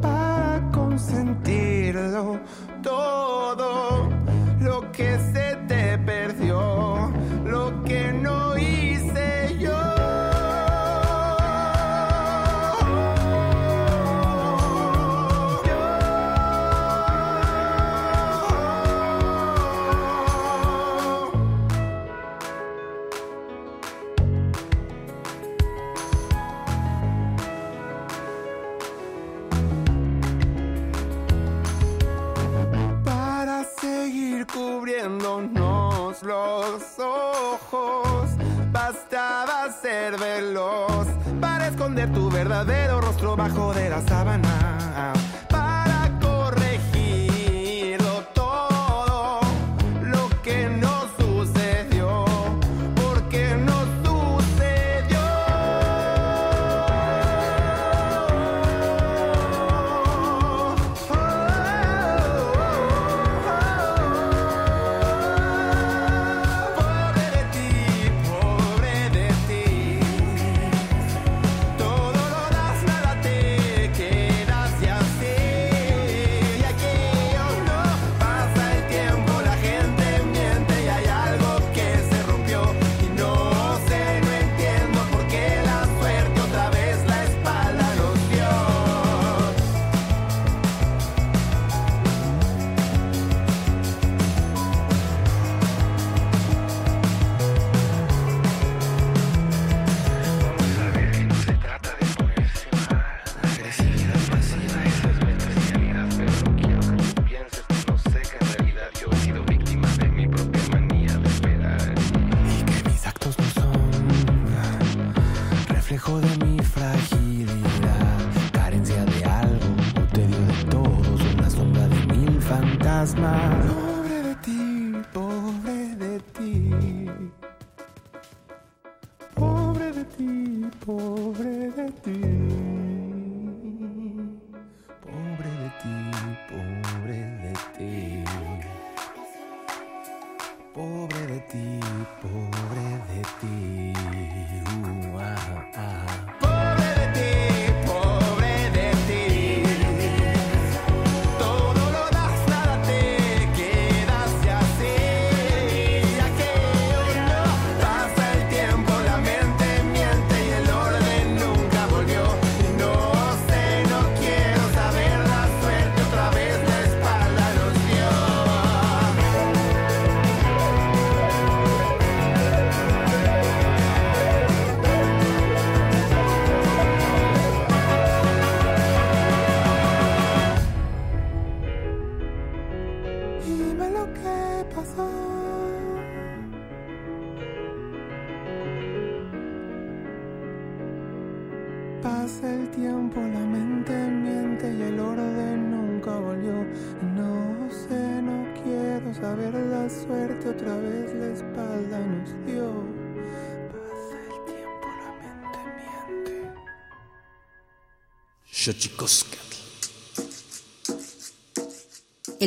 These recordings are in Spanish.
para consentirlo todo. tu verdadero rostro bajo de la sábana.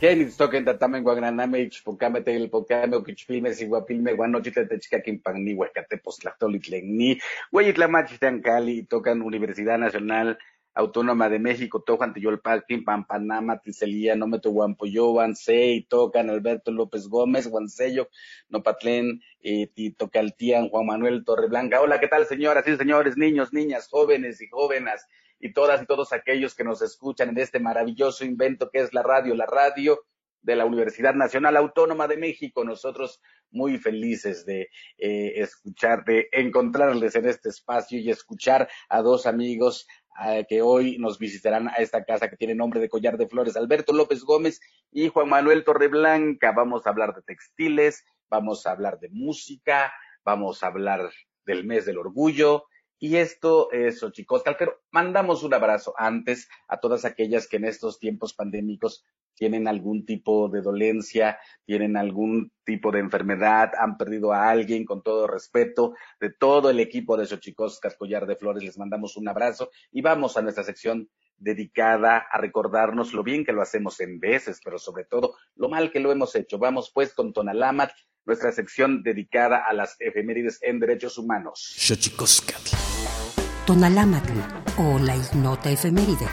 Kenitz toquen tatame guagraname ichpocame telpocame oquichpilme siguapilme guanochitletechcaquimpanni huescatepoztlactolitlenni hueyitlamachitancali tocan Universidad Nacional Autónoma de México, Tojan Tiyolpalquin, Pampanama, Ticelía, Nometo Guampoyo, Guansey, Tocan, Alberto López Gómez, Guansello, Nopatlen, eh, Titocaltian, Juan Manuel Torreblanca. Hola, ¿qué tal, señoras y señores, niños, niñas, jóvenes y jóvenes, y todas y todos aquellos que nos escuchan en este maravilloso invento que es la radio, la radio de la Universidad Nacional Autónoma de México. Nosotros muy felices de eh, escuchar, de encontrarles en este espacio y escuchar a dos amigos eh, que hoy nos visitarán a esta casa que tiene nombre de Collar de Flores, Alberto López Gómez y Juan Manuel Torreblanca. Vamos a hablar de textiles, vamos a hablar de música, vamos a hablar del mes del orgullo. Y esto es Xochicóscal, pero mandamos un abrazo antes a todas aquellas que en estos tiempos pandémicos tienen algún tipo de dolencia, tienen algún tipo de enfermedad, han perdido a alguien, con todo respeto, de todo el equipo de Xochicóscar Collar de Flores, les mandamos un abrazo y vamos a nuestra sección dedicada a recordarnos lo bien que lo hacemos en veces, pero sobre todo lo mal que lo hemos hecho. Vamos pues con Tonalamat, nuestra sección dedicada a las efemérides en derechos humanos. Xochicóscatl. Tonalámatl o la ignota efeméride.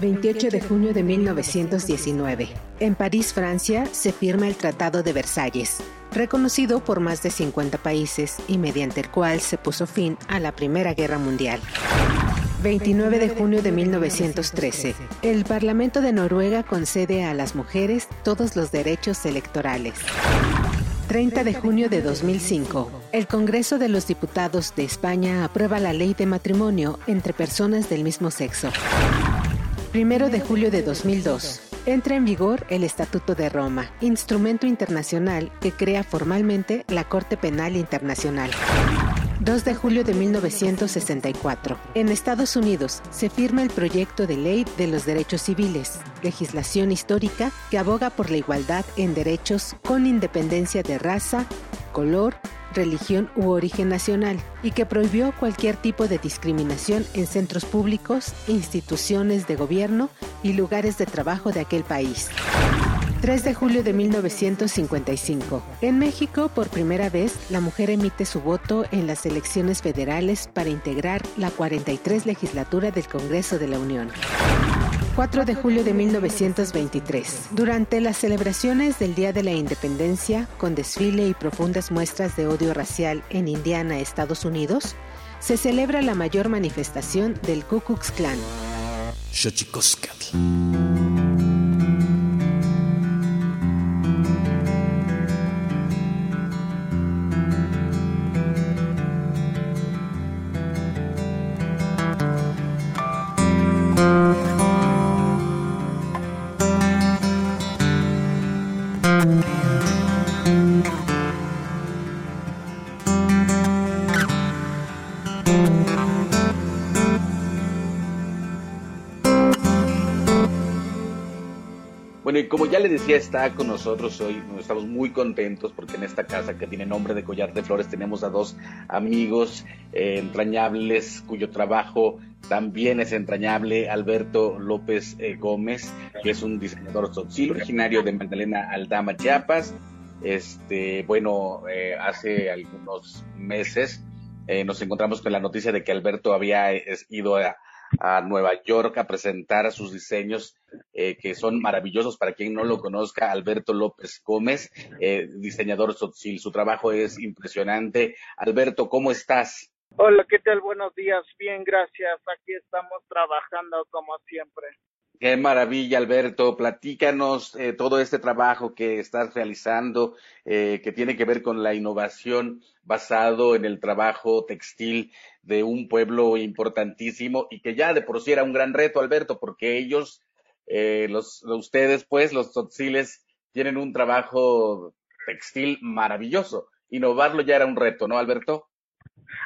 ...28 de junio de 1919. En París, Francia, se firma el Tratado de Versalles, reconocido por más de 50 países y mediante el cual se puso fin a la Primera Guerra Mundial. 29 de junio de 1913. El Parlamento de Noruega concede a las mujeres todos los derechos electorales. 30 de junio de 2005. El Congreso de los Diputados de España aprueba la ley de matrimonio entre personas del mismo sexo. 1 de julio de 2002. Entra en vigor el Estatuto de Roma, instrumento internacional que crea formalmente la Corte Penal Internacional. 2 de julio de 1964. En Estados Unidos se firma el proyecto de ley de los derechos civiles, legislación histórica que aboga por la igualdad en derechos con independencia de raza, color, religión u origen nacional y que prohibió cualquier tipo de discriminación en centros públicos, instituciones de gobierno y lugares de trabajo de aquel país. 3 de julio de 1955. En México, por primera vez, la mujer emite su voto en las elecciones federales para integrar la 43 legislatura del Congreso de la Unión. 4 de julio de 1923. Durante las celebraciones del Día de la Independencia, con desfile y profundas muestras de odio racial en Indiana, Estados Unidos, se celebra la mayor manifestación del Ku Klux Klan. Como ya le decía, está con nosotros hoy, estamos muy contentos porque en esta casa que tiene nombre de Collar de Flores tenemos a dos amigos eh, entrañables cuyo trabajo también es entrañable, Alberto López eh, Gómez, que es un diseñador sotzil originario de Magdalena Aldama, Chiapas. Este, bueno, eh, hace algunos meses eh, nos encontramos con la noticia de que Alberto había ido a, a Nueva York a presentar sus diseños eh, que son maravillosos para quien no lo conozca, Alberto López Gómez, eh, diseñador sotzil. Su trabajo es impresionante. Alberto, ¿cómo estás? Hola, ¿qué tal? Buenos días. Bien, gracias. Aquí estamos trabajando como siempre. Qué maravilla, Alberto. Platícanos eh, todo este trabajo que estás realizando, eh, que tiene que ver con la innovación basado en el trabajo textil de un pueblo importantísimo y que ya de por sí era un gran reto, Alberto, porque ellos, eh, los, ustedes, pues, los totziles, tienen un trabajo textil maravilloso. Innovarlo ya era un reto, ¿no, Alberto?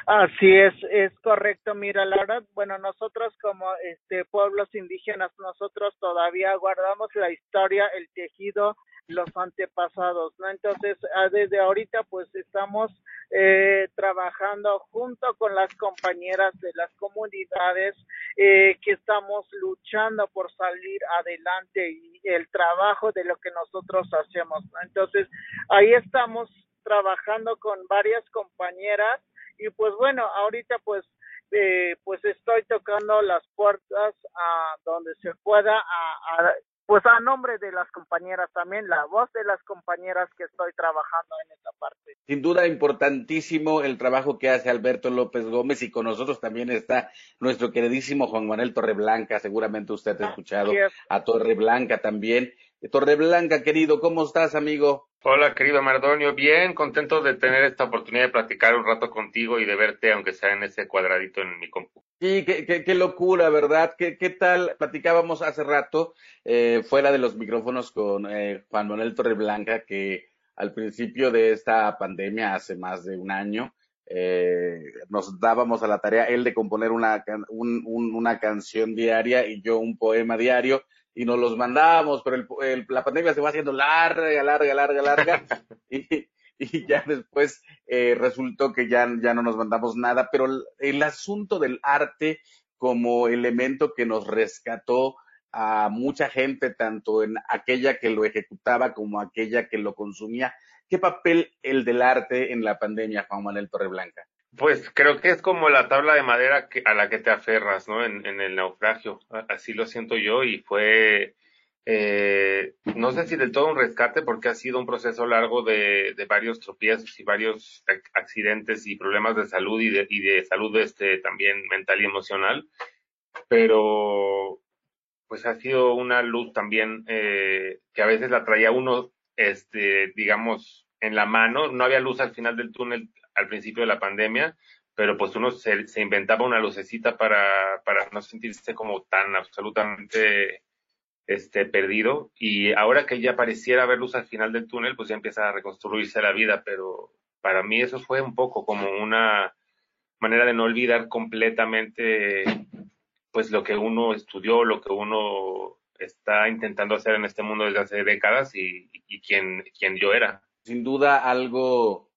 Así es, es correcto. Mira, la bueno, nosotros como este pueblos indígenas, nosotros todavía guardamos la historia, el tejido, los antepasados, ¿no? Entonces, ah, desde ahorita, pues estamos eh, trabajando junto con las compañeras de las comunidades eh, que estamos luchando por salir adelante y el trabajo de lo que nosotros hacemos, ¿no? Entonces, ahí estamos trabajando con varias compañeras y pues bueno, ahorita pues eh, pues estoy tocando las puertas a donde se pueda a, a pues a nombre de las compañeras también, la voz de las compañeras que estoy trabajando en esta parte. Sin duda importantísimo el trabajo que hace Alberto López Gómez y con nosotros también está nuestro queridísimo Juan Manuel Torreblanca, seguramente usted ha escuchado es. a Torreblanca también. Torreblanca, querido, ¿cómo estás, amigo? Hola, querido Mardonio. Bien, contento de tener esta oportunidad de platicar un rato contigo y de verte, aunque sea en ese cuadradito en mi compu. Sí, qué, locura, ¿verdad? ¿Qué, tal? Platicábamos hace rato, eh, fuera de los micrófonos con eh, Juan Manuel Torreblanca, que al principio de esta pandemia, hace más de un año, eh, nos dábamos a la tarea él de componer una, un- una canción diaria y yo un poema diario y nos los mandábamos, pero el, el- la pandemia se va haciendo larga, larga, larga, larga y, y ya después eh, resultó que ya, ya no nos mandamos nada, pero el, el asunto del arte como elemento que nos rescató a mucha gente, tanto en aquella que lo ejecutaba como aquella que lo consumía. ¿Qué papel el del arte en la pandemia, Juan Manuel Torreblanca? Pues creo que es como la tabla de madera a la que te aferras, ¿no? En, el naufragio. Así lo siento yo y fue, eh, no sé si del todo un rescate porque ha sido un proceso largo de, varios tropiezos y varios ac- accidentes y problemas de salud y de, y de salud este, también mental y emocional. Pero pues ha sido una luz también eh, que a veces la traía uno, este, digamos, en la mano. No había luz al final del túnel al principio de la pandemia, pero pues uno se, se inventaba una lucecita para, para no sentirse como tan absolutamente este, perdido. Y ahora que ya pareciera haber luz al final del túnel, pues ya empieza a reconstruirse la vida, pero para mí eso fue un poco como una manera de no olvidar completamente pues lo que uno estudió, lo que uno está intentando hacer en este mundo desde hace décadas y, y quien, quien yo era. Sin duda algo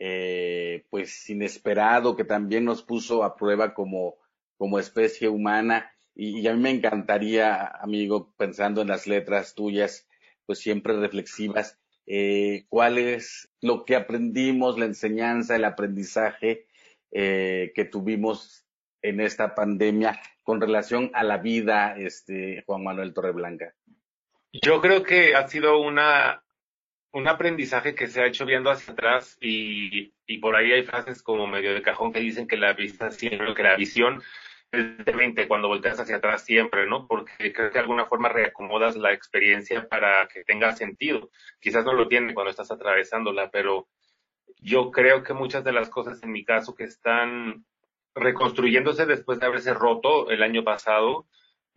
eh, pues inesperado que también nos puso a prueba como, como especie humana y, a mí me encantaría, amigo, pensando en las letras tuyas, pues siempre reflexivas, eh, cuál es lo que aprendimos, la enseñanza, el aprendizaje eh, que tuvimos en esta pandemia con relación a la vida, este, Juan Manuel Torreblanca. Yo creo que ha sido una, un aprendizaje que se ha hecho viendo hacia atrás y, y por ahí hay frases como medio de cajón que dicen que la vista siempre, que la visión es de 20 cuando volteas hacia atrás siempre, ¿no? Porque creo que de alguna forma reacomodas la experiencia para que tenga sentido. Quizás no lo tiene cuando estás atravesándola, pero yo creo que muchas de las cosas en mi caso que están reconstruyéndose después de haberse roto el año pasado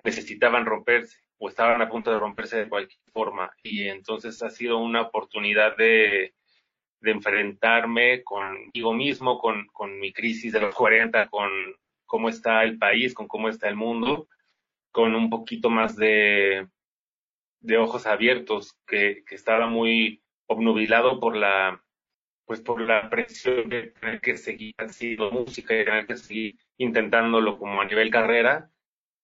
necesitaban romperse o estaban a punto de romperse de cualquier forma. Y entonces ha sido una oportunidad de, de enfrentarme conmigo mismo, con, con mi crisis de los 40, con cómo está el país, con cómo está el mundo, con un poquito más de, de ojos abiertos, que, que estaba muy obnubilado por la, pues por la presión de tener que seguir haciendo música y tener que seguir intentándolo como a nivel carrera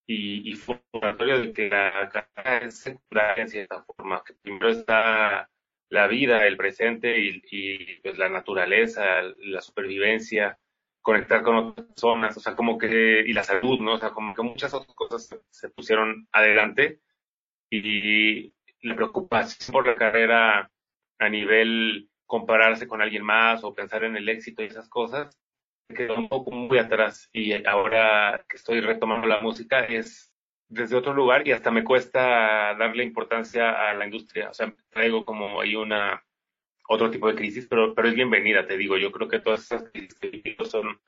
y, y laboratorio de que la carrera es secundaria en cierta forma, que primero está la vida, el presente y, y pues la naturaleza, la supervivencia, conectar con otras personas, o sea, como que, y la salud, ¿no? O sea, como que muchas otras cosas se pusieron adelante y la preocupación por la carrera a nivel compararse con alguien más o pensar en el éxito y esas cosas, quedó un poco muy atrás y ahora que estoy retomando la música es desde otro lugar y hasta me cuesta darle importancia a la industria. O sea, traigo como ahí una otro tipo de crisis, pero, pero es bienvenida, te digo. Yo creo que todas esas crisis que son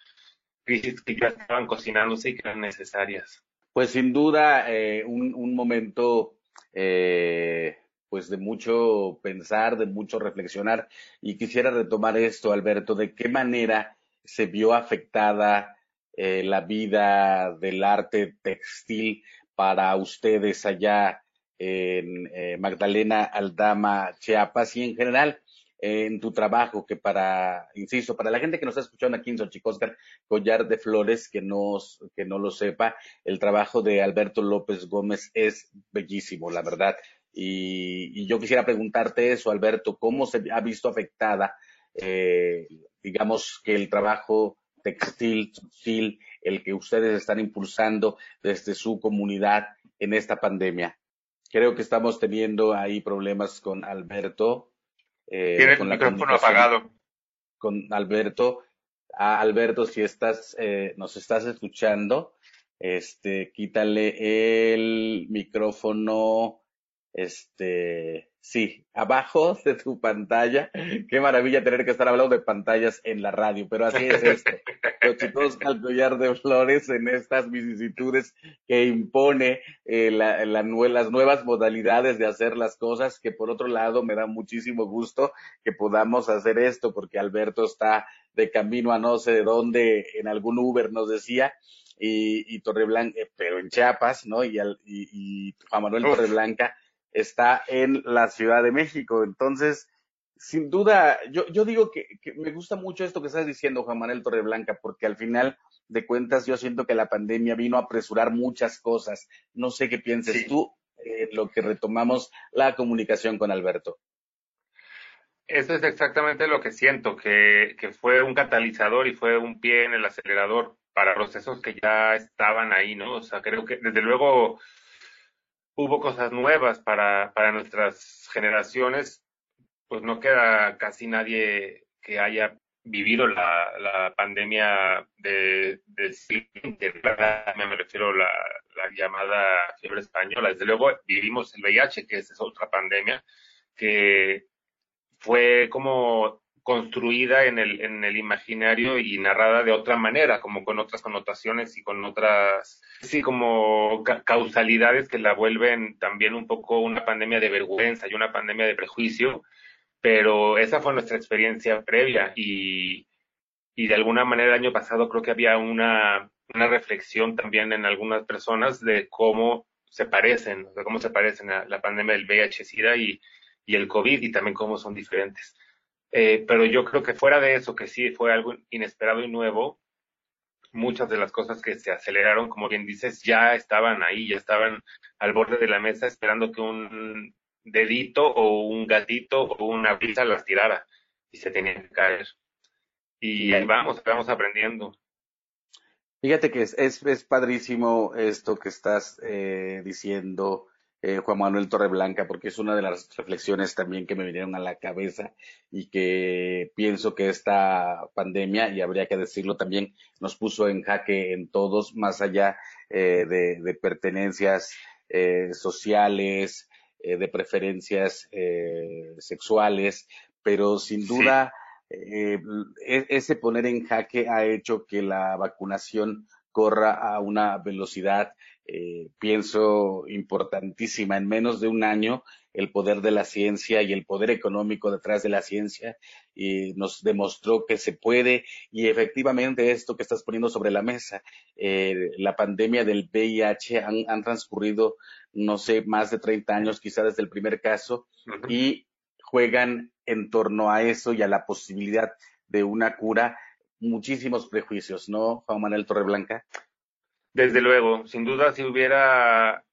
crisis que ya estaban cocinándose y que eran necesarias. Pues sin duda, eh, un, un momento eh, pues de mucho pensar, de mucho reflexionar. Y quisiera retomar esto, Alberto, de qué manera se vio afectada eh, la vida del arte textil para ustedes allá en eh, Magdalena Aldama, Chiapas y en general en tu trabajo, que para, insisto, para la gente que nos está escuchando aquí en Xochicóscar, Collar de Flores, que no, que no lo sepa, el trabajo de Alberto López Gómez es bellísimo, la verdad. Y, y yo quisiera preguntarte eso, Alberto, ¿cómo se ha visto afectada, eh, digamos, que el trabajo textil, textil, el que ustedes están impulsando desde su comunidad en esta pandemia? Creo que estamos teniendo ahí problemas con Alberto. Eh, Tiene el micrófono apagado. Con Alberto. Ah, Alberto, si estás, eh, nos estás escuchando, este, quítale el micrófono, este, sí, abajo de tu pantalla. Qué maravilla tener que estar hablando de pantallas en la radio, pero así es esto. Los chicos al collar de flores en estas vicisitudes que impone eh, la- las nuevas modalidades de hacer las cosas, que por otro lado me da muchísimo gusto que podamos hacer esto, porque Alberto está de camino a no sé de dónde, en algún Uber nos decía, y, y Torreblanca, eh, pero en Chiapas, ¿no? Y, al- y, y Juan Manuel Uf. Torreblanca está en la Ciudad de México. Entonces, sin duda, yo, yo digo que, que me gusta mucho esto que estás diciendo, Juan Manuel Torreblanca, porque al final de cuentas yo siento que la pandemia vino a apresurar muchas cosas. No sé qué pienses Sí. tú, eh, lo que retomamos la comunicación con Alberto. Eso es exactamente lo que siento, que, que fue un catalizador y fue un pie en el acelerador para procesos que ya estaban ahí, ¿no? O sea, creo que desde luego hubo cosas nuevas para, para nuestras generaciones, pues no queda casi nadie que haya vivido la, la pandemia de, del me refiero a la, la llamada fiebre española. Desde luego vivimos el VIH, que esa es otra pandemia, que fue como construida en el, en el imaginario y narrada de otra manera, como con otras connotaciones y con otras, sí, como ca- causalidades que la vuelven también un poco una pandemia de vergüenza y una pandemia de prejuicio, pero esa fue nuestra experiencia previa y, y de alguna manera el año pasado creo que había una, una reflexión también en algunas personas de cómo se parecen, de cómo se parecen a la pandemia del VIH-Sida y, y el COVID y también cómo son diferentes. Eh, pero yo creo que fuera de eso, que sí fue algo inesperado y nuevo, muchas de las cosas que se aceleraron, como bien dices, ya estaban ahí, ya estaban al borde de la mesa esperando que un dedito o un gatito o una brisa las tirara y se tenían que caer. Y ahí vamos, vamos aprendiendo. Fíjate que es, es, es padrísimo esto que estás eh, diciendo, eh, Juan Manuel Torreblanca, porque es una de las reflexiones también que me vinieron a la cabeza y que pienso que esta pandemia, y habría que decirlo también, nos puso en jaque en todos, más allá eh, de, de pertenencias eh, sociales, de preferencias sexuales, pero sin duda e- ese poner en jaque ha hecho que la vacunación corra a una velocidad, eh, pienso, importantísima. En menos de un año, el poder de la ciencia y el poder económico detrás de la ciencia y nos demostró que se puede y efectivamente esto que estás poniendo sobre la mesa, eh, la pandemia del VIH han, han transcurrido, no sé, más de 30 años, quizás desde el primer caso, y juegan en torno a eso y a la posibilidad de una cura muchísimos prejuicios, ¿no, Juan Manuel Torreblanca? Desde luego, sin duda, si hubiera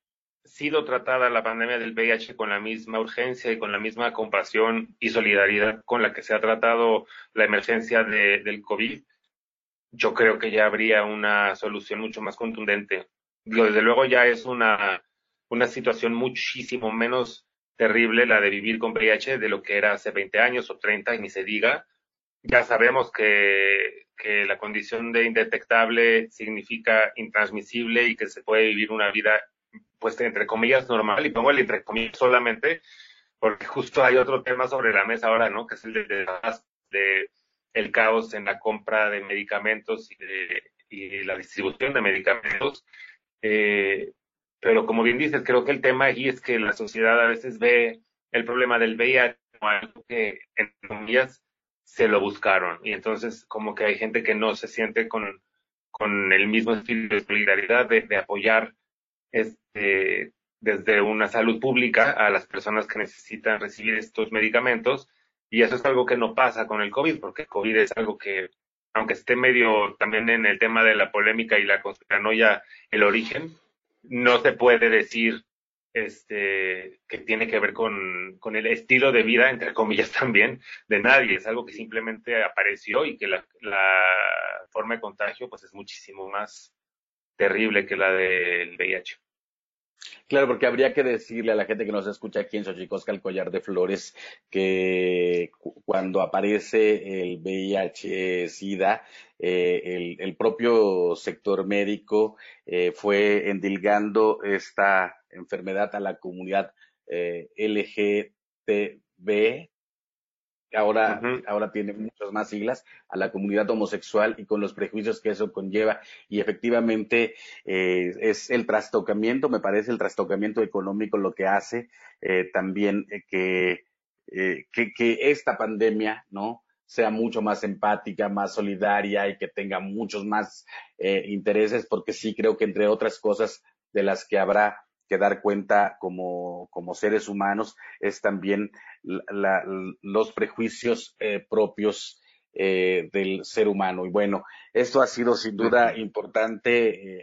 sido tratada la pandemia del VIH con la misma urgencia y con la misma compasión y solidaridad con la que se ha tratado la emergencia de- del COVID, yo creo que ya habría una solución mucho más contundente. Desde luego ya es una, una situación muchísimo menos terrible la de vivir con VIH de lo que era hace 20 años o 30 y ni se diga. Ya sabemos que, que la condición de indetectable significa intransmisible y que se puede vivir una vida, pues, entre comillas, normal, y pongo el entre comillas solamente, porque justo hay otro tema sobre la mesa ahora, ¿no? Que es el de, el caos en la compra de medicamentos y, la distribución de medicamentos. Eh, pero como bien dices, creo que el tema ahí es que la sociedad a veces ve el problema del VIH como algo que, en comillas, se lo buscaron. Y entonces como que hay gente que no se siente con, con el mismo espíritu de solidaridad de, de apoyar este, desde una salud pública a las personas que necesitan recibir estos medicamentos. Y eso es algo que no pasa con el COVID, porque el COVID es algo que, aunque esté medio también en el tema de la polémica y la conspiranoia, el origen, no se puede decir este, que tiene que ver con, con el estilo de vida, entre comillas también, de nadie. Es algo que simplemente apareció y que la, la forma de contagio pues es muchísimo más terrible que la del VIH. Claro, porque habría que decirle a la gente que nos escucha aquí en Xochicosca, el collar de flores, que cu- cuando aparece el VIH-Sida, eh, el, el propio sector médico eh, fue endilgando esta enfermedad a la comunidad eh, LGTB, ahora, ahora tiene muchas más siglas, a la comunidad homosexual y con los prejuicios que eso conlleva. Y efectivamente eh, es el trastocamiento, me parece el trastocamiento económico lo que hace eh, también eh, que, que, que esta pandemia, ¿no? sea mucho más empática, más solidaria y que tenga muchos más intereses, porque sí creo que entre otras cosas de las que habrá que dar cuenta como, como seres humanos es también la- la- los prejuicios eh, propios eh, del ser humano. Y bueno, esto ha sido sin duda importante eh,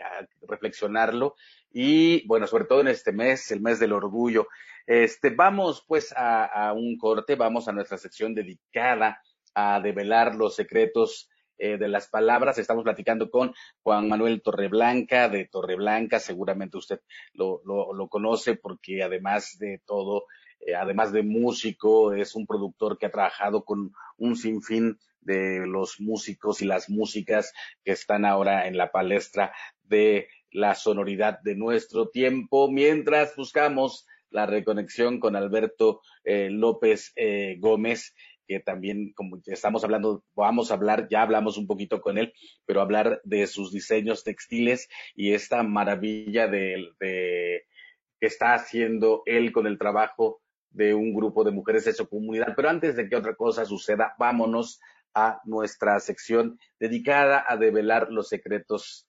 reflexionarlo y bueno, sobre todo en este mes, el mes del orgullo. Este, vamos pues a, a un corte, vamos a nuestra sección dedicada a develar los secretos eh, de las palabras. Estamos platicando con Juan Manuel Torreblanca de Torreblanca, seguramente usted lo, lo, conoce porque además de todo, eh, además de músico, es un productor que ha trabajado con un sinfín de los músicos y las músicas que están ahora en la palestra de la sonoridad de nuestro tiempo, mientras buscamos la reconexión con Alberto eh, López Gómez, que también, como estamos hablando, vamos a hablar, ya hablamos un poquito con él, pero hablar de sus diseños textiles y esta maravilla de, que está haciendo él con el trabajo de un grupo de mujeres de su comunidad. Pero antes de que otra cosa suceda, vámonos a nuestra sección dedicada a develar los secretos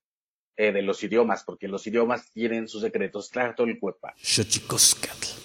eh, de los idiomas, porque los idiomas tienen sus secretos. Cuerpo. Xochicoscatl.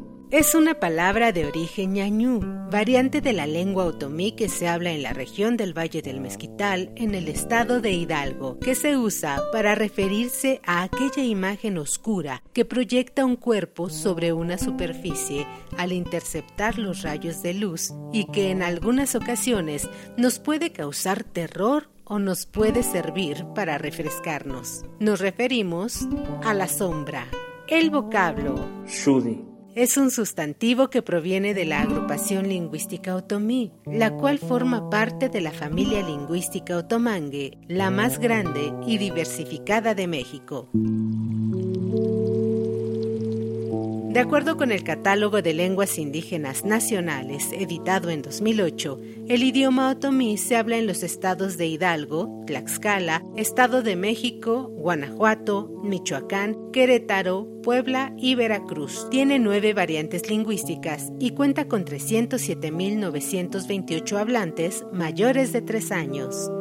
Es una palabra de origen ñañú, variante de la lengua otomí que se habla en la región del Valle del Mezquital, en el estado de Hidalgo, que se usa para referirse a aquella imagen oscura que proyecta un cuerpo sobre una superficie al interceptar los rayos de luz y que en algunas ocasiones nos puede causar terror o nos puede servir para refrescarnos. Nos referimos a la sombra. El vocablo Shudi. Es un sustantivo que proviene de la agrupación lingüística otomí, la cual forma parte de la familia lingüística otomangue, la más grande y diversificada de México. De acuerdo con el Catálogo de Lenguas Indígenas Nacionales, editado en 2008, el idioma otomí se habla en los estados de Hidalgo, Tlaxcala, Estado de México, Guanajuato, Michoacán, Querétaro, Puebla y Veracruz. Tiene nueve variantes lingüísticas y cuenta con 307.928 hablantes mayores de tres años.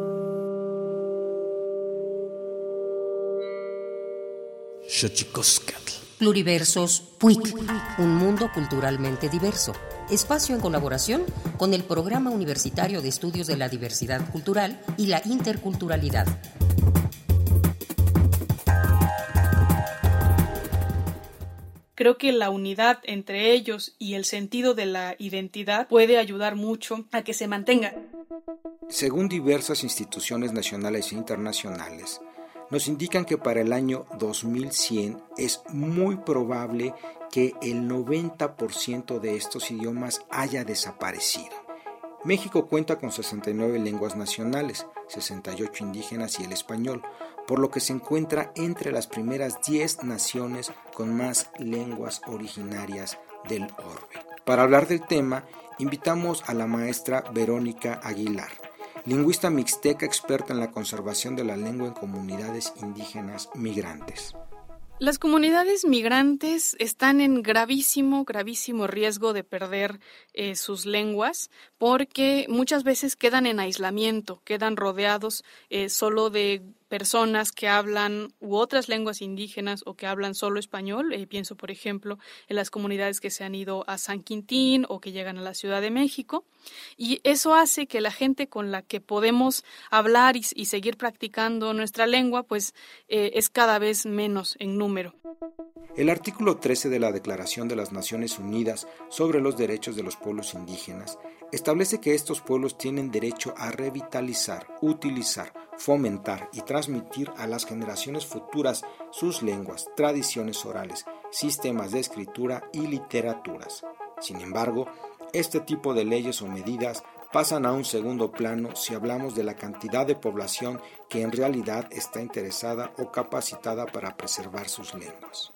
Pluriversos PUIC, un mundo culturalmente diverso. Espacio en colaboración con el Programa Universitario de Estudios de la Diversidad Cultural y la Interculturalidad. Creo que la unidad entre ellos y el sentido de la identidad puede ayudar mucho a que se mantenga. Según diversas instituciones nacionales e internacionales, nos indican que para el año 2100 es muy probable que el 90% de estos idiomas haya desaparecido. México cuenta con 69 lenguas nacionales, 68 indígenas y el español, por lo que se encuentra entre las primeras 10 naciones con más lenguas originarias del orbe. Para hablar del tema, invitamos a la maestra Verónica Aguilar, lingüista mixteca experta en la conservación de la lengua en comunidades indígenas migrantes. Las comunidades migrantes están en gravísimo, gravísimo riesgo de perder eh, sus lenguas porque muchas veces quedan en aislamiento, quedan rodeados eh, solo de personas que hablan u otras lenguas indígenas o que hablan solo español. Eh, pienso, por ejemplo, en las comunidades que se han ido a San Quintín o que llegan a la Ciudad de México. Y eso hace que la gente con la que podemos hablar y, seguir practicando nuestra lengua, pues eh, es cada vez menos en número. El artículo 13 de la Declaración de las Naciones Unidas sobre los Derechos de los Pueblos Indígenas establece que estos pueblos tienen derecho a revitalizar, utilizar, fomentar y transmitir a las generaciones futuras sus lenguas, tradiciones orales, sistemas de escritura y literaturas. Sin embargo, este tipo de leyes o medidas pasan a un segundo plano si hablamos de la cantidad de población que en realidad está interesada o capacitada para preservar sus lenguas.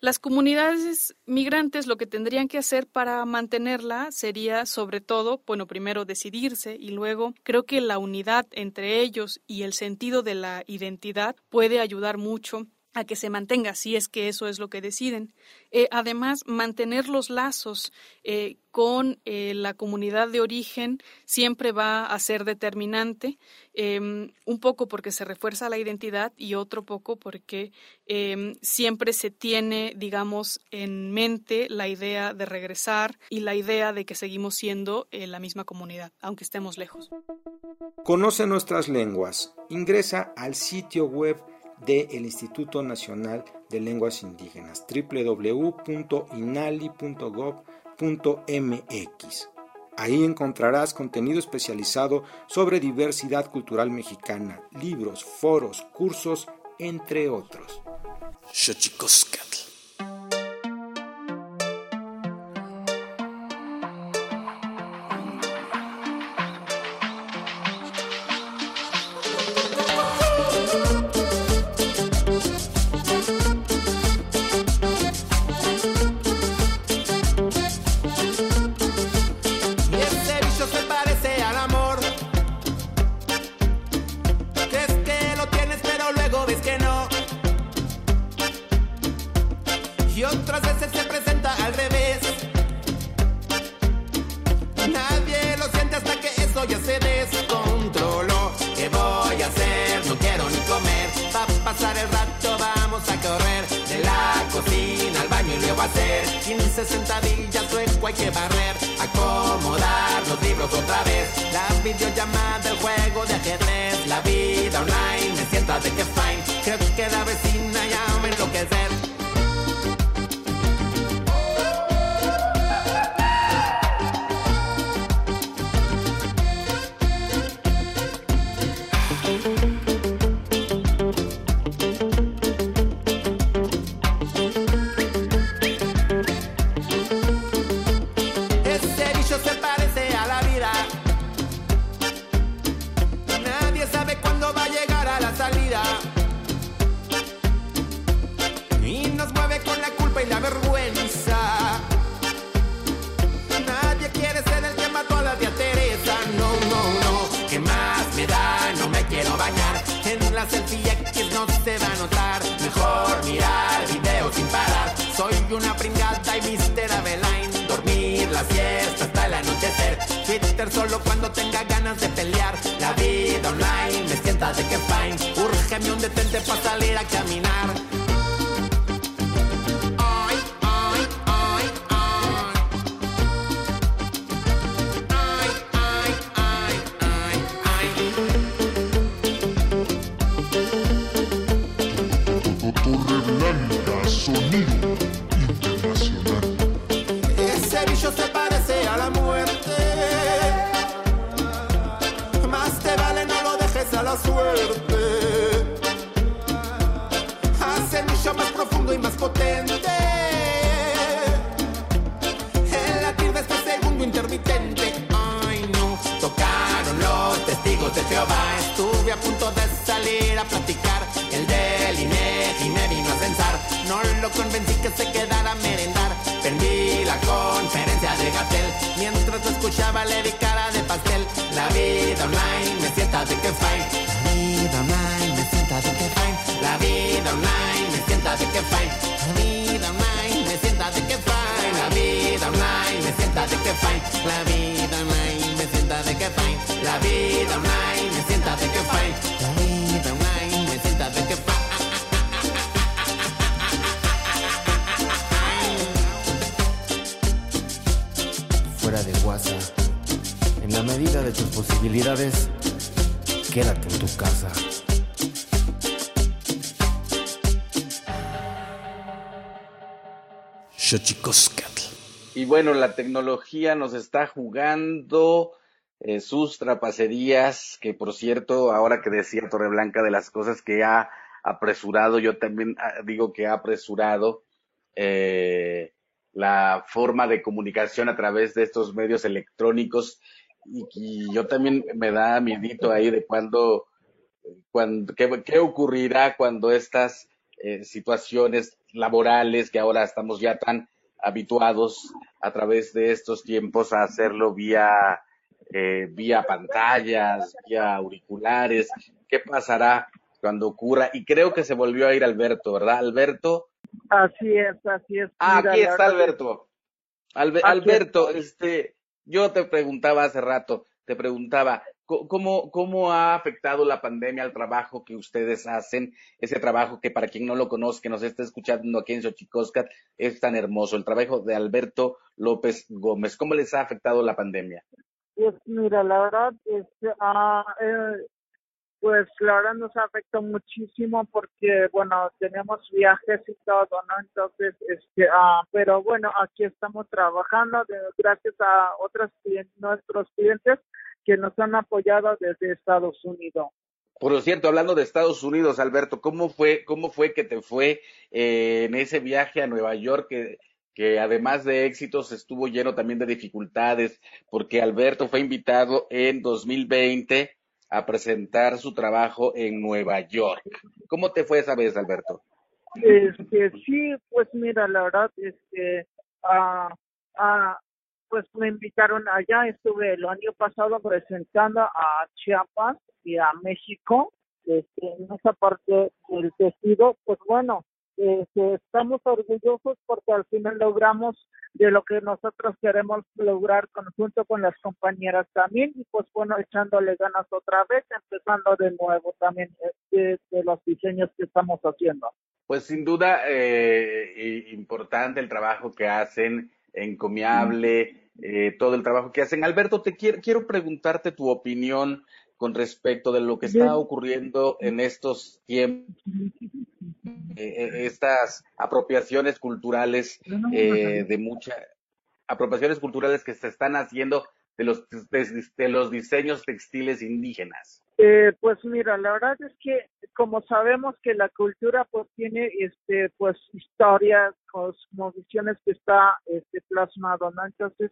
Las comunidades migrantes lo que tendrían que hacer para mantenerla sería sobre todo, bueno, primero decidirse y luego creo que la unidad entre ellos y el sentido de la identidad puede ayudar mucho a que se mantenga, si es que eso es lo que deciden. Eh, además, mantener los lazos eh, con eh, la comunidad de origen siempre va a ser determinante, em, un poco porque se refuerza la identidad y otro poco porque em, siempre se tiene, digamos, en mente la idea de regresar y la idea de que seguimos siendo la misma comunidad, aunque estemos lejos. Conoce nuestras lenguas. Ingresa al sitio web del Instituto Nacional de Lenguas Indígenas, www.inali.gov.mx. Ahí encontrarás contenido especializado sobre diversidad cultural mexicana, libros, foros, cursos, entre otros. selfie no se va a notar. Mejor mirar videos sin parar. Soy una pringada y Mr. Aveline. Dormir la siesta hasta el anochecer. Twitter solo cuando tenga ganas de pelear. La vida online me sienta de que fine. Urge un detente para salir a caminar. Lo convencí que se quedara a merendar. Perdí la conferencia de Gatel mientras escuchaba le di cara de pastel. La vida online me sienta de que fine. La vida online me sienta de que fine. La vida online me sienta de que fine. La vida online me sienta de que fine. Me de Y bueno, la tecnología nos está jugando eh, sus trapacerías, que por cierto, ahora que decía Torreblanca de las cosas que ha apresurado, yo también ah, digo que ha apresurado eh, la forma de comunicación a través de estos medios electrónicos y, yo también me da miedito ahí de cuando, cuando qué, qué ocurrirá cuando estas eh, situaciones laborales que ahora estamos ya tan habituados a través de estos tiempos a hacerlo vía eh, vía pantallas, vía auriculares, ¿qué pasará cuando ocurra? Y creo que se volvió a ir Alberto, ¿verdad? Alberto, Así es, así es. Ah, aquí está Alberto. Albe- Alberto, este, yo te preguntaba hace rato, te preguntaba, ¿cómo, ¿cómo ha afectado la pandemia al trabajo que ustedes hacen? Ese trabajo que para quien no lo conozca, que nos está escuchando aquí en Xochicóscat, es tan hermoso. El trabajo de Alberto López Gómez. ¿Cómo les ha afectado la pandemia? Pues mira, la verdad, este, ah, eh, pues la verdad nos afectó muchísimo porque, bueno, tenemos viajes y todo, ¿no? Entonces, este, ah, pero bueno, aquí estamos trabajando de- gracias a otros clien- nuestros clientes que nos han apoyado desde Estados Unidos. Por cierto, hablando de Estados Unidos, Alberto, ¿cómo fue, cómo fue que te fue eh, en ese viaje a Nueva York que, que además de éxitos estuvo lleno también de dificultades? Porque Alberto fue invitado en 2020 a presentar su trabajo en Nueva York. ¿Cómo te fue esa vez, Alberto? Este, sí, pues mira, la verdad, este, ah, ah, pues me invitaron allá, estuve el año pasado presentando a Chiapas y a México, este, en esa parte del tejido, pues bueno, este, estamos orgullosos porque al final logramos de lo que nosotros queremos lograr conjunto con las compañeras también. Y pues bueno, echándole ganas otra vez, empezando de nuevo también eh, de- los diseños que estamos haciendo. Pues sin duda eh, i- importante el trabajo que hacen, encomiable, eh, todo el trabajo que hacen. Alberto, te quiero, quiero preguntarte tu opinión con respecto de lo que está ocurriendo en estos tiempos, eh, estas apropiaciones culturales eh, de muchas apropiaciones culturales que se están haciendo de los de, de los diseños textiles indígenas. Eh, pues mira, la verdad es que como sabemos que la cultura pues tiene este pues historias, cosmovisiones que está este plasmado, ¿no? Entonces,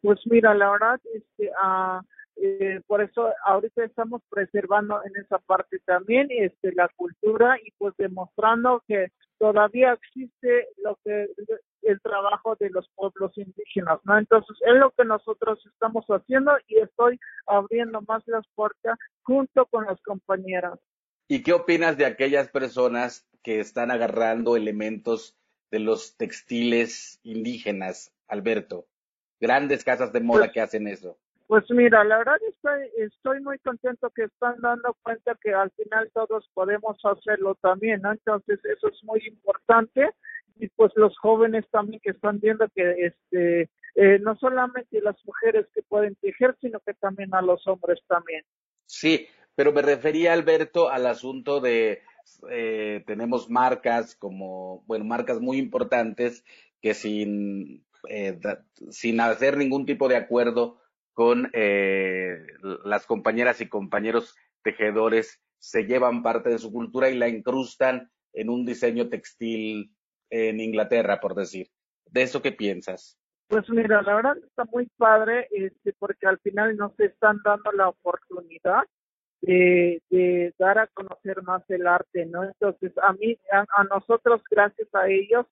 pues mira, la verdad este ah, eh, por eso ahorita estamos preservando en esa parte también este la cultura y pues demostrando que todavía existe lo que el trabajo de los pueblos indígenas, ¿no? Entonces, es lo que nosotros estamos haciendo y estoy abriendo más las puertas junto con las compañeras. ¿Y qué opinas de aquellas personas que están agarrando elementos de los textiles indígenas, Alberto? Grandes casas de moda que hacen eso. Pues mira, la verdad estoy, estoy muy contento que están dando cuenta que al final todos podemos hacerlo también, ¿no? Entonces eso es muy importante y pues los jóvenes también que están viendo que este eh, no solamente las mujeres que pueden tejer, sino que también a los hombres también. Sí, pero me refería, Alberto, al asunto de eh, tenemos marcas como, bueno, marcas muy importantes que sin, eh, sin hacer ningún tipo de acuerdo con eh, las compañeras y compañeros tejedores, se llevan parte de su cultura y la incrustan en un diseño textil en Inglaterra, por decir. ¿De eso qué piensas? Pues mira, la verdad está muy padre, este, porque al final nos están dando la oportunidad de, dar a conocer más el arte, ¿no? Entonces, a mí, a, a nosotros, gracias a ellos,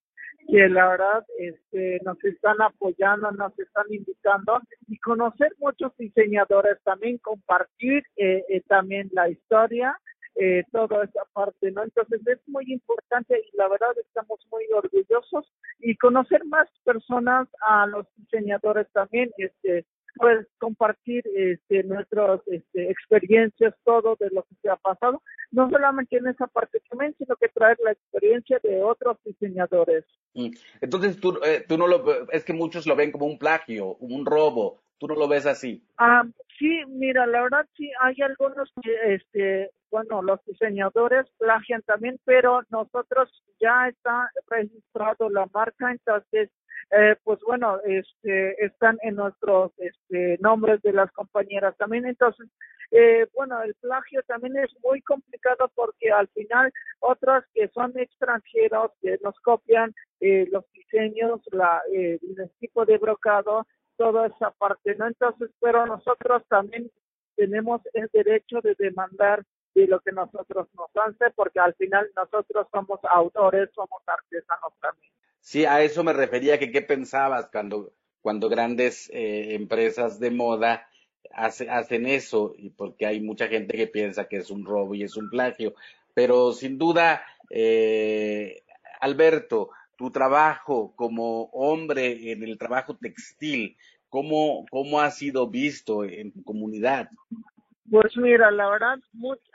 que la verdad este, nos están apoyando, nos están invitando y conocer muchos diseñadores también, compartir eh, eh, también la historia, eh, toda esa parte, ¿no? Entonces es muy importante y la verdad estamos muy orgullosos y conocer más personas a los diseñadores también, este, pues compartir este, nuestras este, experiencias, todo de lo que se ha pasado, no solamente en esa parte también, sino que traer la experiencia de otros diseñadores. Mm. Entonces, tú, eh, tú no lo, es que muchos lo ven como un plagio, un robo, tú no lo ves así. Ah, sí, mira, la verdad sí, hay algunos este, bueno, los diseñadores plagian también, pero nosotros ya está registrado la marca, entonces eh, pues bueno, este, están en nuestros este, nombres de las compañeras también. Entonces, eh, bueno, el plagio también es muy complicado porque al final otros que son extranjeros que nos copian eh, los diseños, la, eh, el tipo de brocado, toda esa parte, ¿no? Entonces, pero nosotros también tenemos el derecho de demandar de lo que nosotros nos hace porque al final nosotros somos autores, somos artesanos también. Sí, a eso me refería, que qué pensabas cuando, cuando grandes eh, empresas de moda hace, hacen eso, y porque hay mucha gente que piensa que es un robo y es un plagio. Pero sin duda, eh, Alberto, tu trabajo como hombre en el trabajo textil, ¿cómo, cómo ha sido visto en tu comunidad? Pues mira, la verdad,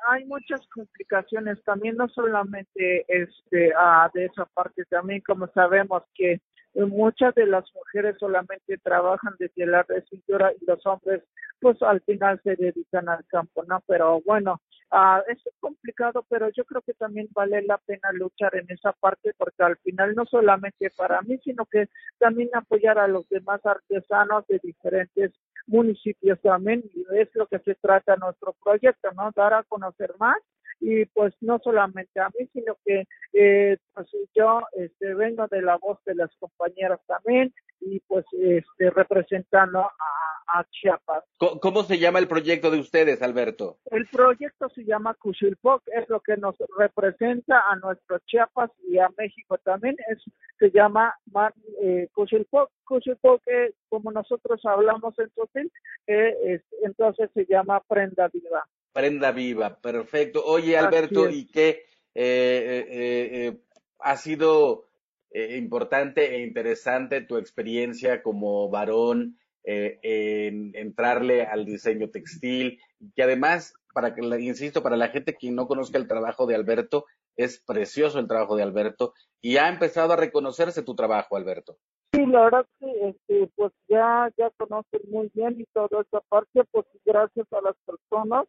hay muchas complicaciones también, no solamente este ah, de esa parte, también como sabemos que muchas de las mujeres solamente trabajan de telar de cintura y los hombres pues al final se dedican al campo, ¿no? Pero bueno, ah, es complicado, pero yo creo que también vale la pena luchar en esa parte porque al final no solamente para mí, sino que también apoyar a los demás artesanos de diferentes municipios también y es lo que se trata nuestro proyecto, ¿no? Dar a conocer más y pues no solamente a mí, sino que eh, pues yo este, vengo de la voz de las compañeras también y pues este, representando a, a Chiapas. ¿Cómo se llama el proyecto de ustedes, Alberto? El proyecto se llama Cuchilpoc, es lo que nos representa a nuestro Chiapas y a México también, es, se llama Mar, eh, Cuchilpoc. Cuchilpoc, eh, como nosotros hablamos en Totil, eh, es- entonces se llama Prenda Viva. Prenda viva, perfecto. Oye, Alberto. ¿y qué eh, eh, eh, ha sido eh, importante e interesante tu experiencia como varón eh, en entrarle al diseño textil? Que además, para que, insisto, para la gente que no conozca el trabajo de Alberto, es precioso el trabajo de Alberto y ha empezado a reconocerse tu trabajo, Alberto. Sí, la verdad sí, este, pues ya, ya conocen muy bien y toda esa parte, pues gracias a las personas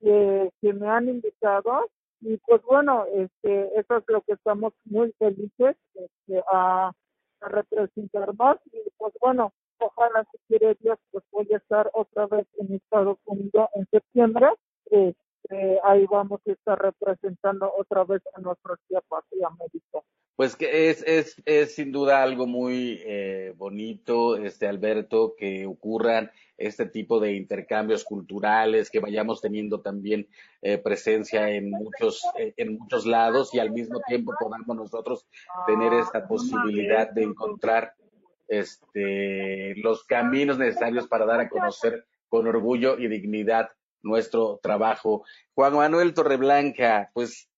que, que me han invitado y pues bueno, este, eso es lo que estamos muy felices este, a, a representar más y pues bueno, ojalá si quiere Dios pues voy a estar otra vez en Estados Unidos en septiembre, este, ahí vamos a estar representando otra vez a nuestros Chiapas y a México. Pues que es, es, es sin duda algo muy eh, bonito, este Alberto, que ocurran este tipo de intercambios culturales, que vayamos teniendo también eh, presencia en muchos, eh, en muchos lados y al mismo tiempo podamos nosotros tener esta posibilidad de encontrar este los caminos necesarios para dar a conocer con orgullo y dignidad nuestro trabajo. Juan Manuel Torreblanca, pues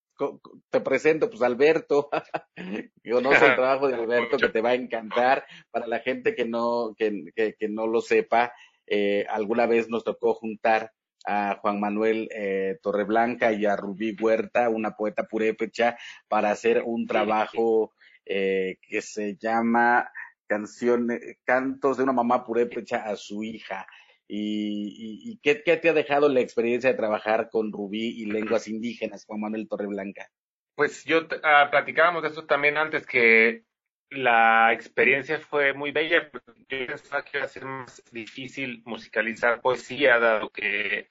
te presento, pues Alberto, conoce el trabajo de Alberto que te va a encantar. Para la gente que no, que, que no lo sepa, eh, alguna vez nos tocó juntar a Juan Manuel eh, Torreblanca y a Rubí Huerta, una poeta purépecha, para hacer un trabajo eh, que se llama canciones, cantos de una mamá purépecha a su hija. ¿Y, y, y qué, qué te ha dejado la experiencia de trabajar con Rubí y lenguas indígenas, Juan Manuel Torreblanca? Pues yo ah, platicábamos de eso también antes, que la experiencia fue muy bella. Yo pensaba que iba a ser más difícil musicalizar poesía, dado que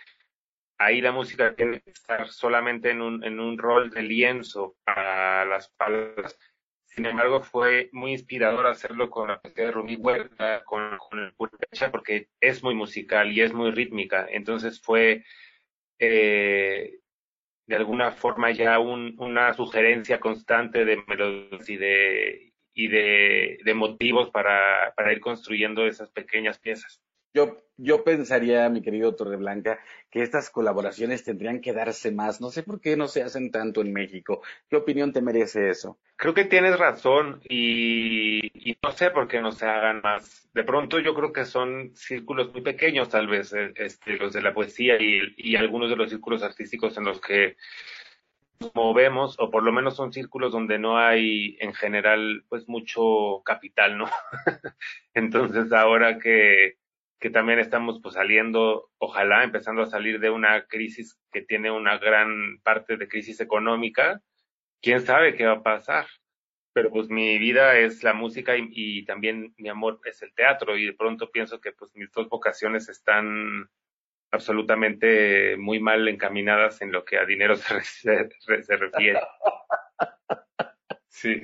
ahí la música tiene que estar solamente en un, en un rol de lienzo para las palabras. Sin embargo, fue muy inspirador hacerlo con la poesía de Rubí Huerta, con, el Purépecha, porque es muy musical y es muy rítmica. Entonces fue eh, de alguna forma ya un, una sugerencia constante de melodías y de, y de, motivos para ir construyendo esas pequeñas piezas. Yo, yo pensaría, mi querido Torreblanca, que estas colaboraciones tendrían que darse más. No sé por qué no se hacen tanto en México. ¿Qué opinión te merece eso? Creo que tienes razón y, no sé por qué no se hagan más. De pronto yo creo que son círculos muy pequeños tal vez, eh, este, los de la poesía y, y algunos de los círculos artísticos en los que movemos, o por lo menos son círculos donde no hay en general pues mucho capital, ¿no? Entonces ahora que que también estamos pues saliendo, ojalá empezando a salir de una crisis que tiene una gran parte de crisis económica, quién sabe qué va a pasar. Pero pues mi vida es la música y, también mi amor es el teatro y de pronto pienso que pues mis dos vocaciones están absolutamente muy mal encaminadas en lo que a dinero se refiere. Sí.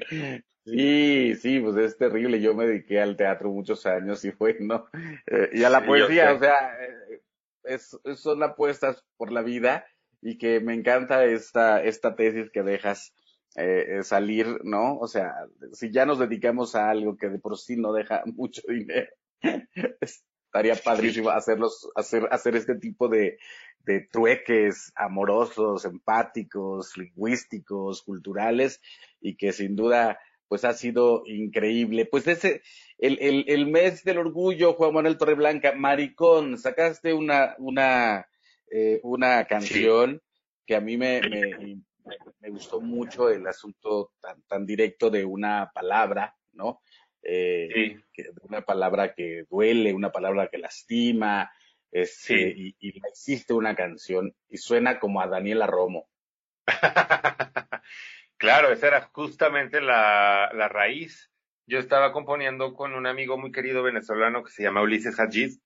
Sí, sí, pues es terrible. Yo me dediqué al teatro muchos años y fue, ¿no? Eh, y a la Sí, poesía, o sea, eh, es, es- son apuestas por la vida y que me encanta esta, esta tesis que dejas eh, eh, salir, ¿no? O sea, si ya nos dedicamos a algo que de por sí no deja mucho dinero, estaría padrísimo hacerlos, hacer, hacer este tipo de, de trueques amorosos, empáticos, lingüísticos, culturales y que sin duda pues ha sido increíble. Pues ese, el, el, el mes del orgullo, Juan Manuel Torreblanca, Maricón, sacaste una, una, eh, una canción que a mí me, me, me- gustó mucho el asunto tan, tan directo de una palabra, ¿no? Eh, Sí. que- una palabra que duele, una palabra que lastima, este, y, y hiciste una canción y suena como a Daniela Romo. Claro, esa era justamente la, la raíz. Yo estaba componiendo con un amigo muy querido venezolano que se llama Ulises Hajiz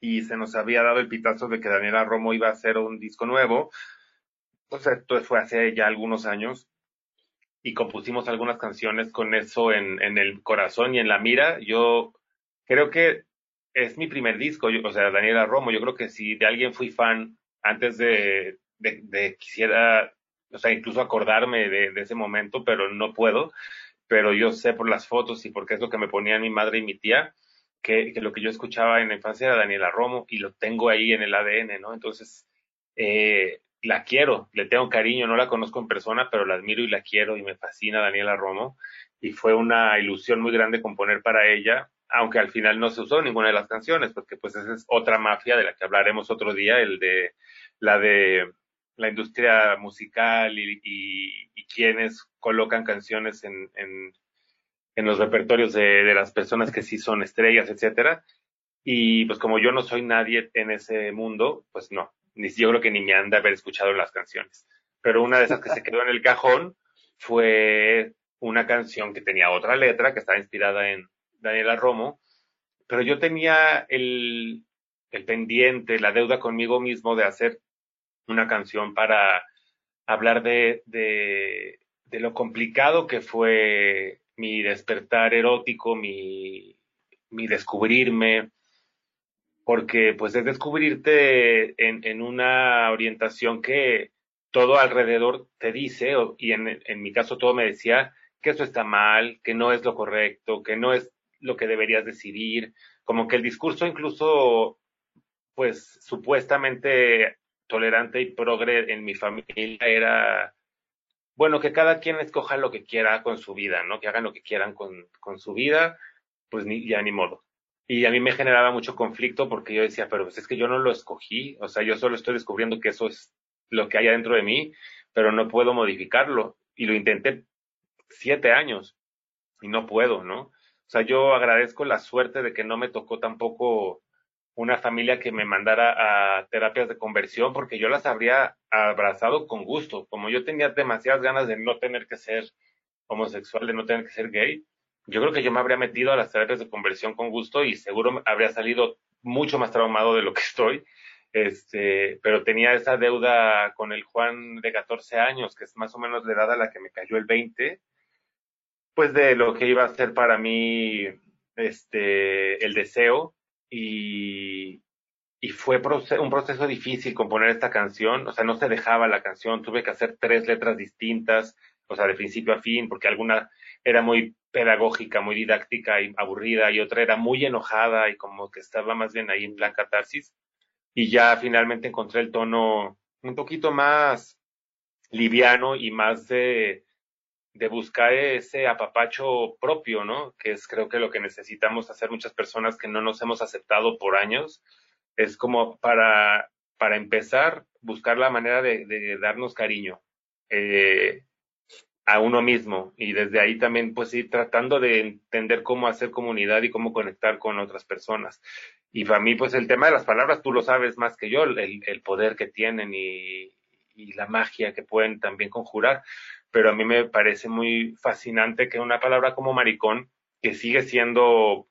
y se nos había dado el pitazo de que Daniela Romo iba a hacer un disco nuevo. Pues esto fue hace ya algunos años y compusimos algunas canciones con eso en, en el corazón y en la mira. Yo creo que es mi primer disco, o sea, Daniela Romo. Yo creo que si de alguien fui fan antes de, de, de quisiera, o sea, incluso acordarme de, ese momento, pero no puedo. Pero yo sé por las fotos y porque es lo que me ponían mi madre y mi tía, que, que lo que yo escuchaba en la infancia era Daniela Romo y lo tengo ahí en el ADN, ¿no? Entonces, eh, la quiero, le tengo cariño, no la conozco en persona, pero la admiro y la quiero y me fascina Daniela Romo. Y fue una ilusión muy grande componer para ella, aunque al final no se usó ninguna de las canciones, porque pues esa es otra mafia de la que hablaremos otro día, el de la de la industria musical y, y, quienes colocan canciones en, los repertorios de, las personas que sí son estrellas, etcétera. Y pues como yo no soy nadie en ese mundo, pues no, ni yo creo que ni me han de haber escuchado las canciones. Pero una de esas que se quedó en el cajón fue una canción que tenía otra letra, que estaba inspirada en Daniela Romo, pero yo tenía el pendiente, la deuda conmigo mismo de hacer una canción para hablar de, de, lo complicado que fue mi despertar erótico, mi, mi descubrirme, porque pues es descubrirte en, en una orientación que todo alrededor te dice, y en, en mi caso todo me decía que eso está mal, que no es lo correcto, que no es lo que deberías decidir, como que el discurso incluso, pues supuestamente tolerante y progre en mi familia era, bueno, que cada quien escoja lo que quiera con su vida, ¿no? Que hagan lo que quieran con, con su vida, pues ni, ya ni modo. Y a mí me generaba mucho conflicto porque yo decía, pero pues es que yo no lo escogí, o sea, yo solo estoy descubriendo que eso es lo que hay adentro de mí, pero no puedo modificarlo. Y lo intenté siete años y no puedo, ¿no? O sea, yo agradezco la suerte de que no me tocó tampoco una familia que me mandara a terapias de conversión porque yo las habría abrazado con gusto. Como yo tenía demasiadas ganas de no tener que ser homosexual, de no tener que ser gay, yo creo que yo me habría metido a las terapias de conversión con gusto y seguro habría salido mucho más traumado de lo que estoy. Este, pero tenía esa deuda con el Juan de 14 años, que es más o menos la edad a la que me cayó el 20, pues de lo que iba a ser para mí este, el deseo y, fue un proceso difícil componer esta canción, o sea, no se dejaba la canción, tuve que hacer tres letras distintas, o sea, de principio a fin, porque alguna era muy pedagógica, muy didáctica y aburrida, y otra era muy enojada y como que estaba más bien ahí en plan catarsis. Y ya finalmente encontré el tono un poquito más liviano y más de, de buscar ese apapacho propio, ¿no? Que es creo que lo que necesitamos hacer muchas personas que no nos hemos aceptado por años. Es como para, para empezar, buscar la manera de, darnos cariño eh, a uno mismo y desde ahí también pues ir tratando de entender cómo hacer comunidad y cómo conectar con otras personas. Y para mí pues el tema de las palabras, tú lo sabes más que yo, el, poder que tienen y la magia que pueden también conjurar pero a mí me parece muy fascinante que una palabra como maricón, que sigue siendo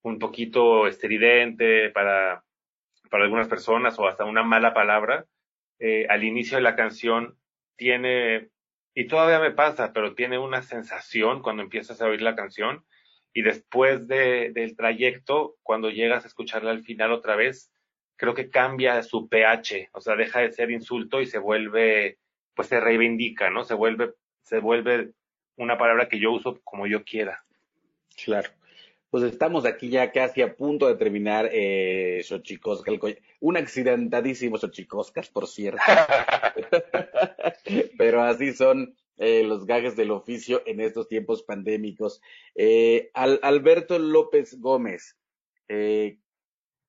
un poquito estridente para, para algunas personas o hasta una mala palabra, eh, al inicio de la canción tiene, y todavía me pasa, pero tiene una sensación cuando empiezas a oír la canción y después de, del trayecto, cuando llegas a escucharla al final otra vez, creo que cambia su pH, o sea, deja de ser insulto y se vuelve, pues se reivindica, ¿no? Se vuelve se vuelve una palabra que yo uso como yo quiera. Claro. Pues estamos aquí ya casi a punto de terminar eh, Xochicóscal. Un accidentadísimo Xochicóscal, por cierto. Pero así son eh, los gajes del oficio en estos tiempos pandémicos. Eh, Al Alberto López Gómez, eh,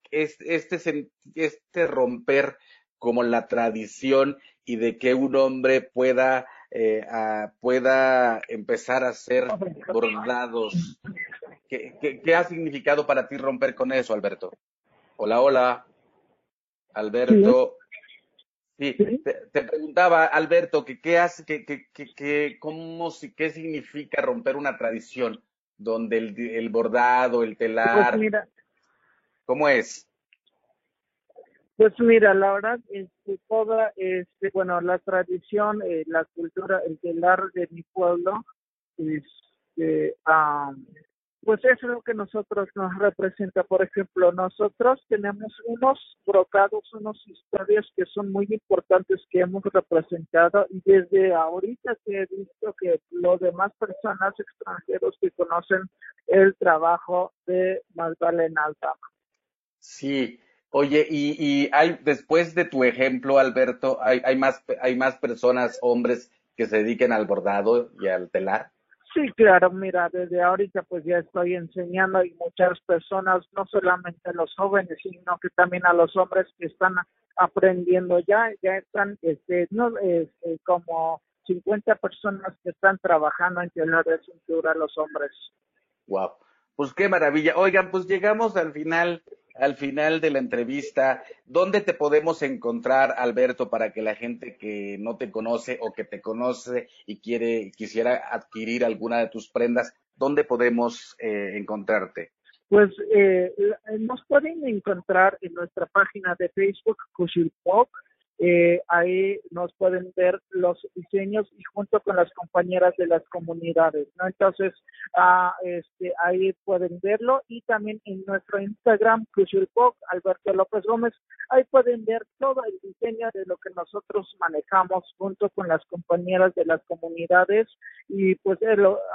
este, este romper como la tradición y de que un hombre pueda eh, a, pueda empezar a hacer bordados. ¿Qué, ¿Qué, qué, ha significado para ti romper con eso, Alberto? Hola, hola. Alberto. Sí, te, te preguntaba, Alberto, que qué hace, que, que, que, que cómo, qué significa romper una tradición donde el, el bordado, el telar. Pues mira, ¿Cómo es? Pues mira, la verdad, este, toda, este, bueno, la tradición, eh, la cultura, el telar de mi pueblo, este, um, pues es lo que nosotros nos representa. Por ejemplo, nosotros tenemos unos brocados, unas historias que son muy importantes que hemos representado y desde ahorita que he visto que los demás personas extranjeros que conocen el trabajo de Magdalena Altama. Sí, Oye, y, y hay, después de tu ejemplo, Alberto, hay, hay más, hay más personas, hombres, que se dediquen al bordado y al telar. Sí, claro, mira, desde ahorita pues ya estoy enseñando y muchas personas, no solamente a los jóvenes, sino que también a los hombres que están aprendiendo ya, ya están, este, no, este, como 50 personas que están trabajando en telar de cintura los hombres. Wow, pues qué maravilla. Oigan, pues llegamos al final al final de la entrevista, ¿dónde te podemos encontrar, Alberto, para que la gente que no te conoce o que te conoce y quiere quisiera adquirir alguna de tus prendas, ¿dónde podemos eh, encontrarte? Pues eh, nos pueden encontrar en nuestra página de Facebook, Cushilpok, eh, ahí nos pueden ver los diseños y junto con las compañeras de las comunidades, ¿no? Entonces, ah, este, ahí pueden verlo y también en nuestro Instagram, Crucialpop, Alberto López Gómez, ahí pueden ver todo el diseño de lo que nosotros manejamos junto con las compañeras de las comunidades y pues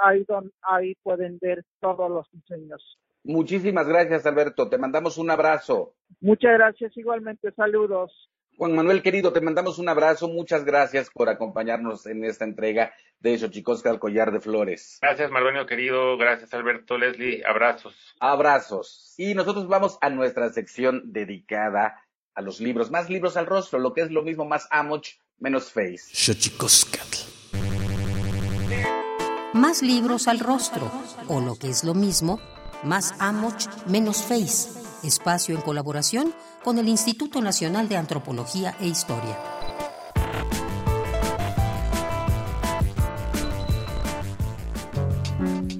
ahí, don, ahí pueden ver todos los diseños. Muchísimas gracias, Alberto. Te mandamos un abrazo. Muchas gracias, igualmente. Saludos. Juan Manuel, querido, te mandamos un abrazo. Muchas gracias por acompañarnos en esta entrega de Xochicosca al Collar de Flores. Gracias, Marbonio, querido. Gracias, Alberto, Leslie. Abrazos. Abrazos. Y nosotros vamos a nuestra sección dedicada a los libros. Más libros al rostro, lo que es lo mismo, más amoch, menos face. Xochicoscatl. Más libros al rostro, o lo que es lo mismo, más amoch, menos face. Espacio en colaboración con el Instituto Nacional de Antropología e Historia.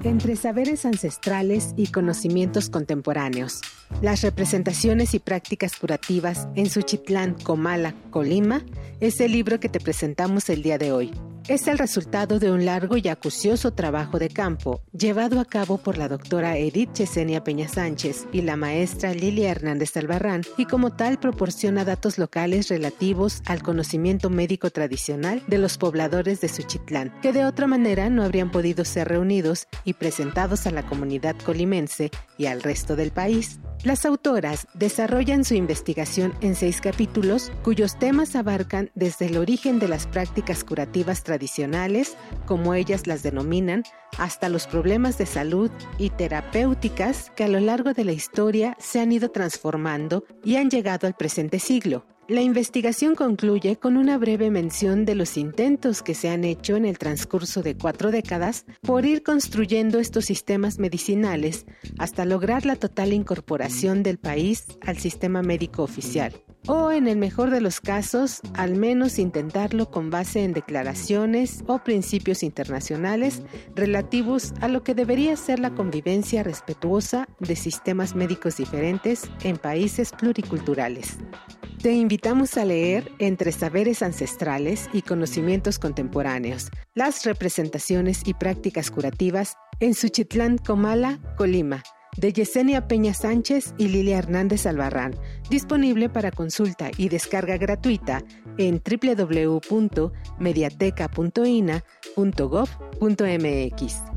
Entre saberes ancestrales y conocimientos contemporáneos, las representaciones y prácticas curativas en Suchitlán, Comala, Colima, es el libro que te presentamos el día de hoy. es el resultado de un largo y acucioso trabajo de campo llevado a cabo por la doctora Edith Chesenia Peña Sánchez y la maestra Lilia Hernández Albarrán y como tal proporciona datos locales relativos al conocimiento médico tradicional de los pobladores de Suchitlán, que de otra manera no habrían podido ser reunidos y presentados a la comunidad colimense y al resto del país. Las autoras desarrollan su investigación en seis capítulos cuyos temas abarcan desde el origen de las prácticas curativas tradicionales, como ellas las denominan, hasta los problemas de salud y terapéuticas que a lo largo de la historia se han ido transformando y han llegado al presente siglo. La investigación concluye con una breve mención de los intentos que se han hecho en el transcurso de cuatro décadas por ir construyendo estos sistemas medicinales hasta lograr la total incorporación del país al sistema médico oficial. O en el mejor de los casos, al menos intentarlo con base en declaraciones o principios internacionales relativos a lo que debería ser la convivencia respetuosa de sistemas médicos diferentes en países pluriculturales. Te invitamos a leer Entre Saberes Ancestrales y Conocimientos Contemporáneos, las representaciones y prácticas curativas en Suchitlán, Comala, Colima, de Yesenia Peña Sánchez y Lilia Hernández Albarrán, disponible para consulta y descarga gratuita en www.mediateca.ina.gov.mx.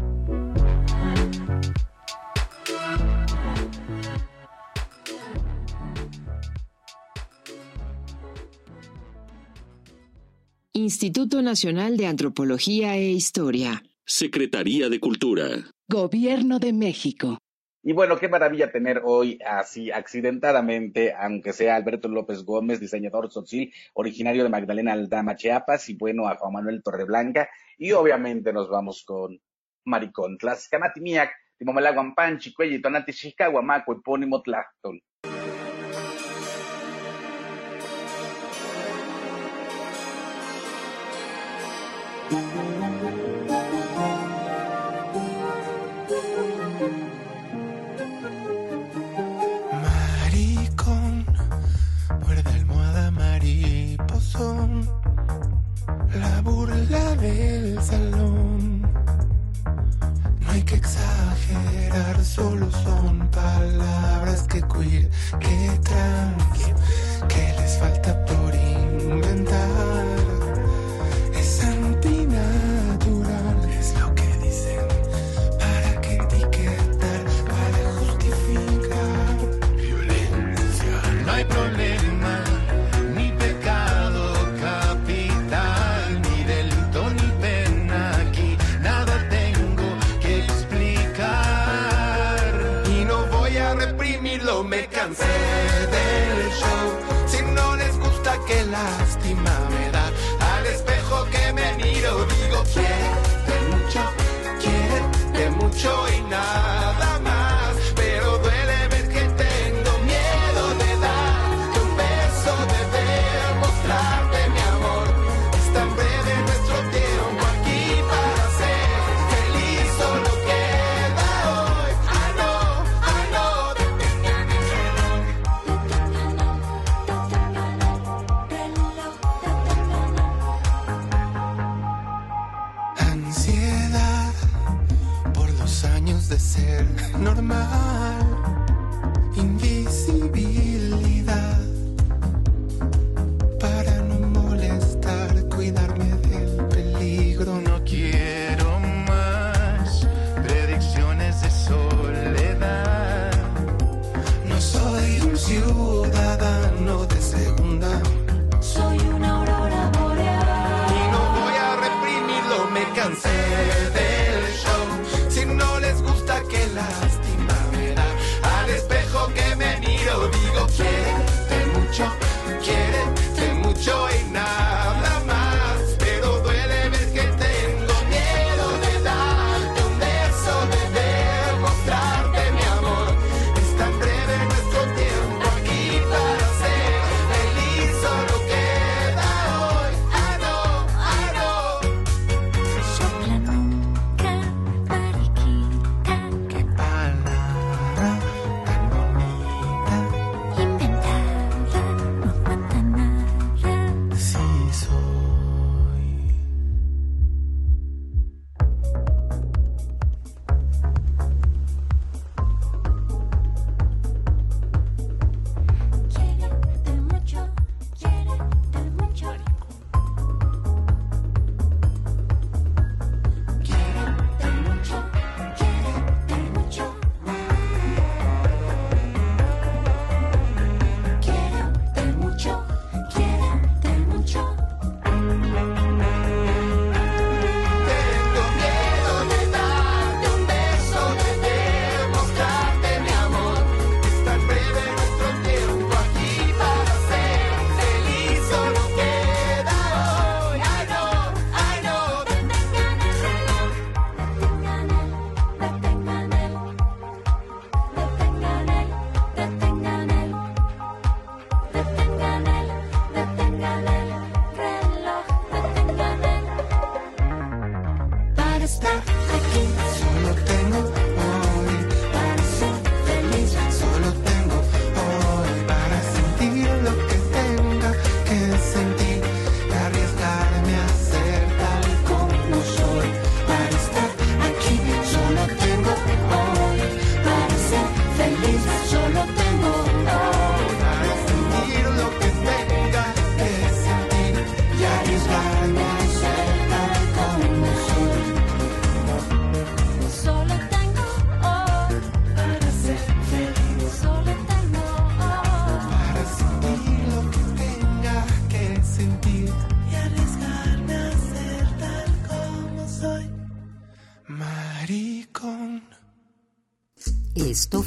Instituto Nacional de Antropología e Historia. Secretaría de Cultura. Gobierno de México. Y bueno, qué maravilla tener hoy así accidentadamente, aunque sea Alberto López Gómez, diseñador social, originario de Magdalena Aldama, Chiapas, y bueno, a Juan Manuel Torreblanca. Y obviamente nos vamos con Maricón. Tlaxcanati miak, timomelaguan panchi, cuelli, tonati chicago, maco, epónimo tlactol. Solo son palabras que queer, que trans, que les falta quiere mucho normal.